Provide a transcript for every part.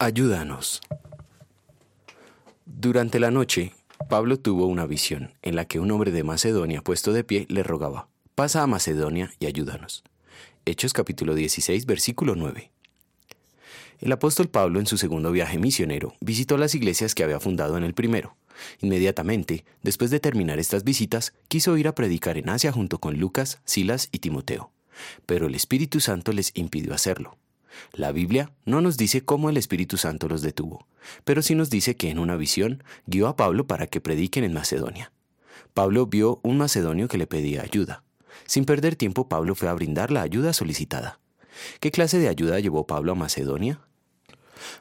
Ayúdanos. Durante la noche, Pablo tuvo una visión en la que un hombre de Macedonia puesto de pie le rogaba, pasa a Macedonia y ayúdanos. Hechos capítulo 16, versículo 9. El apóstol Pablo en su segundo viaje misionero visitó las iglesias que había fundado en el primero. Inmediatamente, después de terminar estas visitas, quiso ir a predicar en Asia junto con Lucas, Silas y Timoteo, pero el Espíritu Santo les impidió hacerlo. La Biblia no nos dice cómo el Espíritu Santo los detuvo, pero sí nos dice que en una visión guió a Pablo para que prediquen en Macedonia. Pablo vio un macedonio que le pedía ayuda. Sin perder tiempo, Pablo fue a brindar la ayuda solicitada. ¿Qué clase de ayuda llevó Pablo a Macedonia?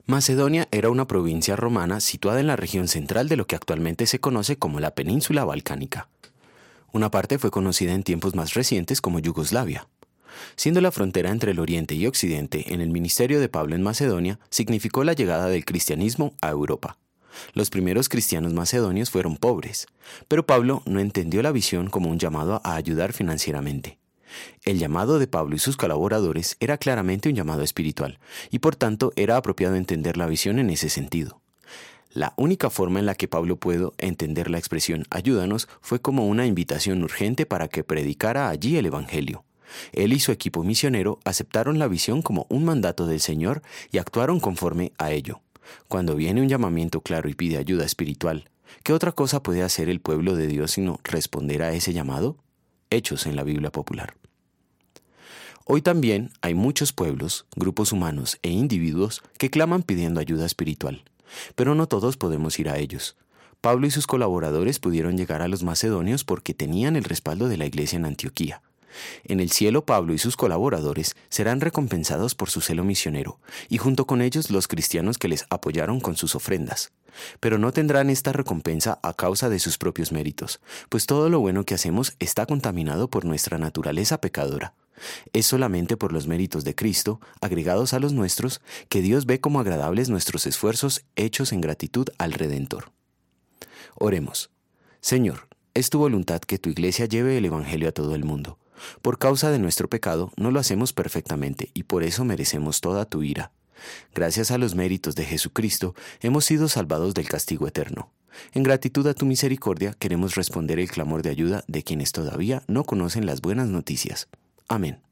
Macedonia era una provincia romana situada en la región central de lo que actualmente se conoce como la península balcánica. Una parte fue conocida en tiempos más recientes como Yugoslavia. Siendo la frontera entre el Oriente y Occidente en el ministerio de Pablo en Macedonia, significó la llegada del cristianismo a Europa. Los primeros cristianos macedonios fueron pobres, pero Pablo no entendió la visión como un llamado a ayudar financieramente. El llamado de Pablo y sus colaboradores era claramente un llamado espiritual, y por tanto era apropiado entender la visión en ese sentido. La única forma en la que Pablo pudo entender la expresión ayúdanos fue como una invitación urgente para que predicara allí el Evangelio. Él y su equipo misionero aceptaron la visión como un mandato del Señor y actuaron conforme a ello. Cuando viene un llamamiento claro y pide ayuda espiritual, ¿qué otra cosa puede hacer el pueblo de Dios sino responder a ese llamado? Hechos en la Biblia popular. Hoy también hay muchos pueblos, grupos humanos e individuos que claman pidiendo ayuda espiritual, pero no todos podemos ir a ellos. Pablo y sus colaboradores pudieron llegar a los macedonios porque tenían el respaldo de la iglesia en Antioquía. En el cielo Pablo y sus colaboradores serán recompensados por su celo misionero, y junto con ellos los cristianos que les apoyaron con sus ofrendas. Pero no tendrán esta recompensa a causa de sus propios méritos, pues todo lo bueno que hacemos está contaminado por nuestra naturaleza pecadora. Es solamente por los méritos de Cristo, agregados a los nuestros, que Dios ve como agradables nuestros esfuerzos hechos en gratitud al Redentor. Oremos. Señor, es tu voluntad que tu iglesia lleve el Evangelio a todo el mundo. Por causa de nuestro pecado no lo hacemos perfectamente y por eso merecemos toda tu ira. Gracias a los méritos de Jesucristo hemos sido salvados del castigo eterno. En gratitud a tu misericordia queremos responder el clamor de ayuda de quienes todavía no conocen las buenas noticias. Amén.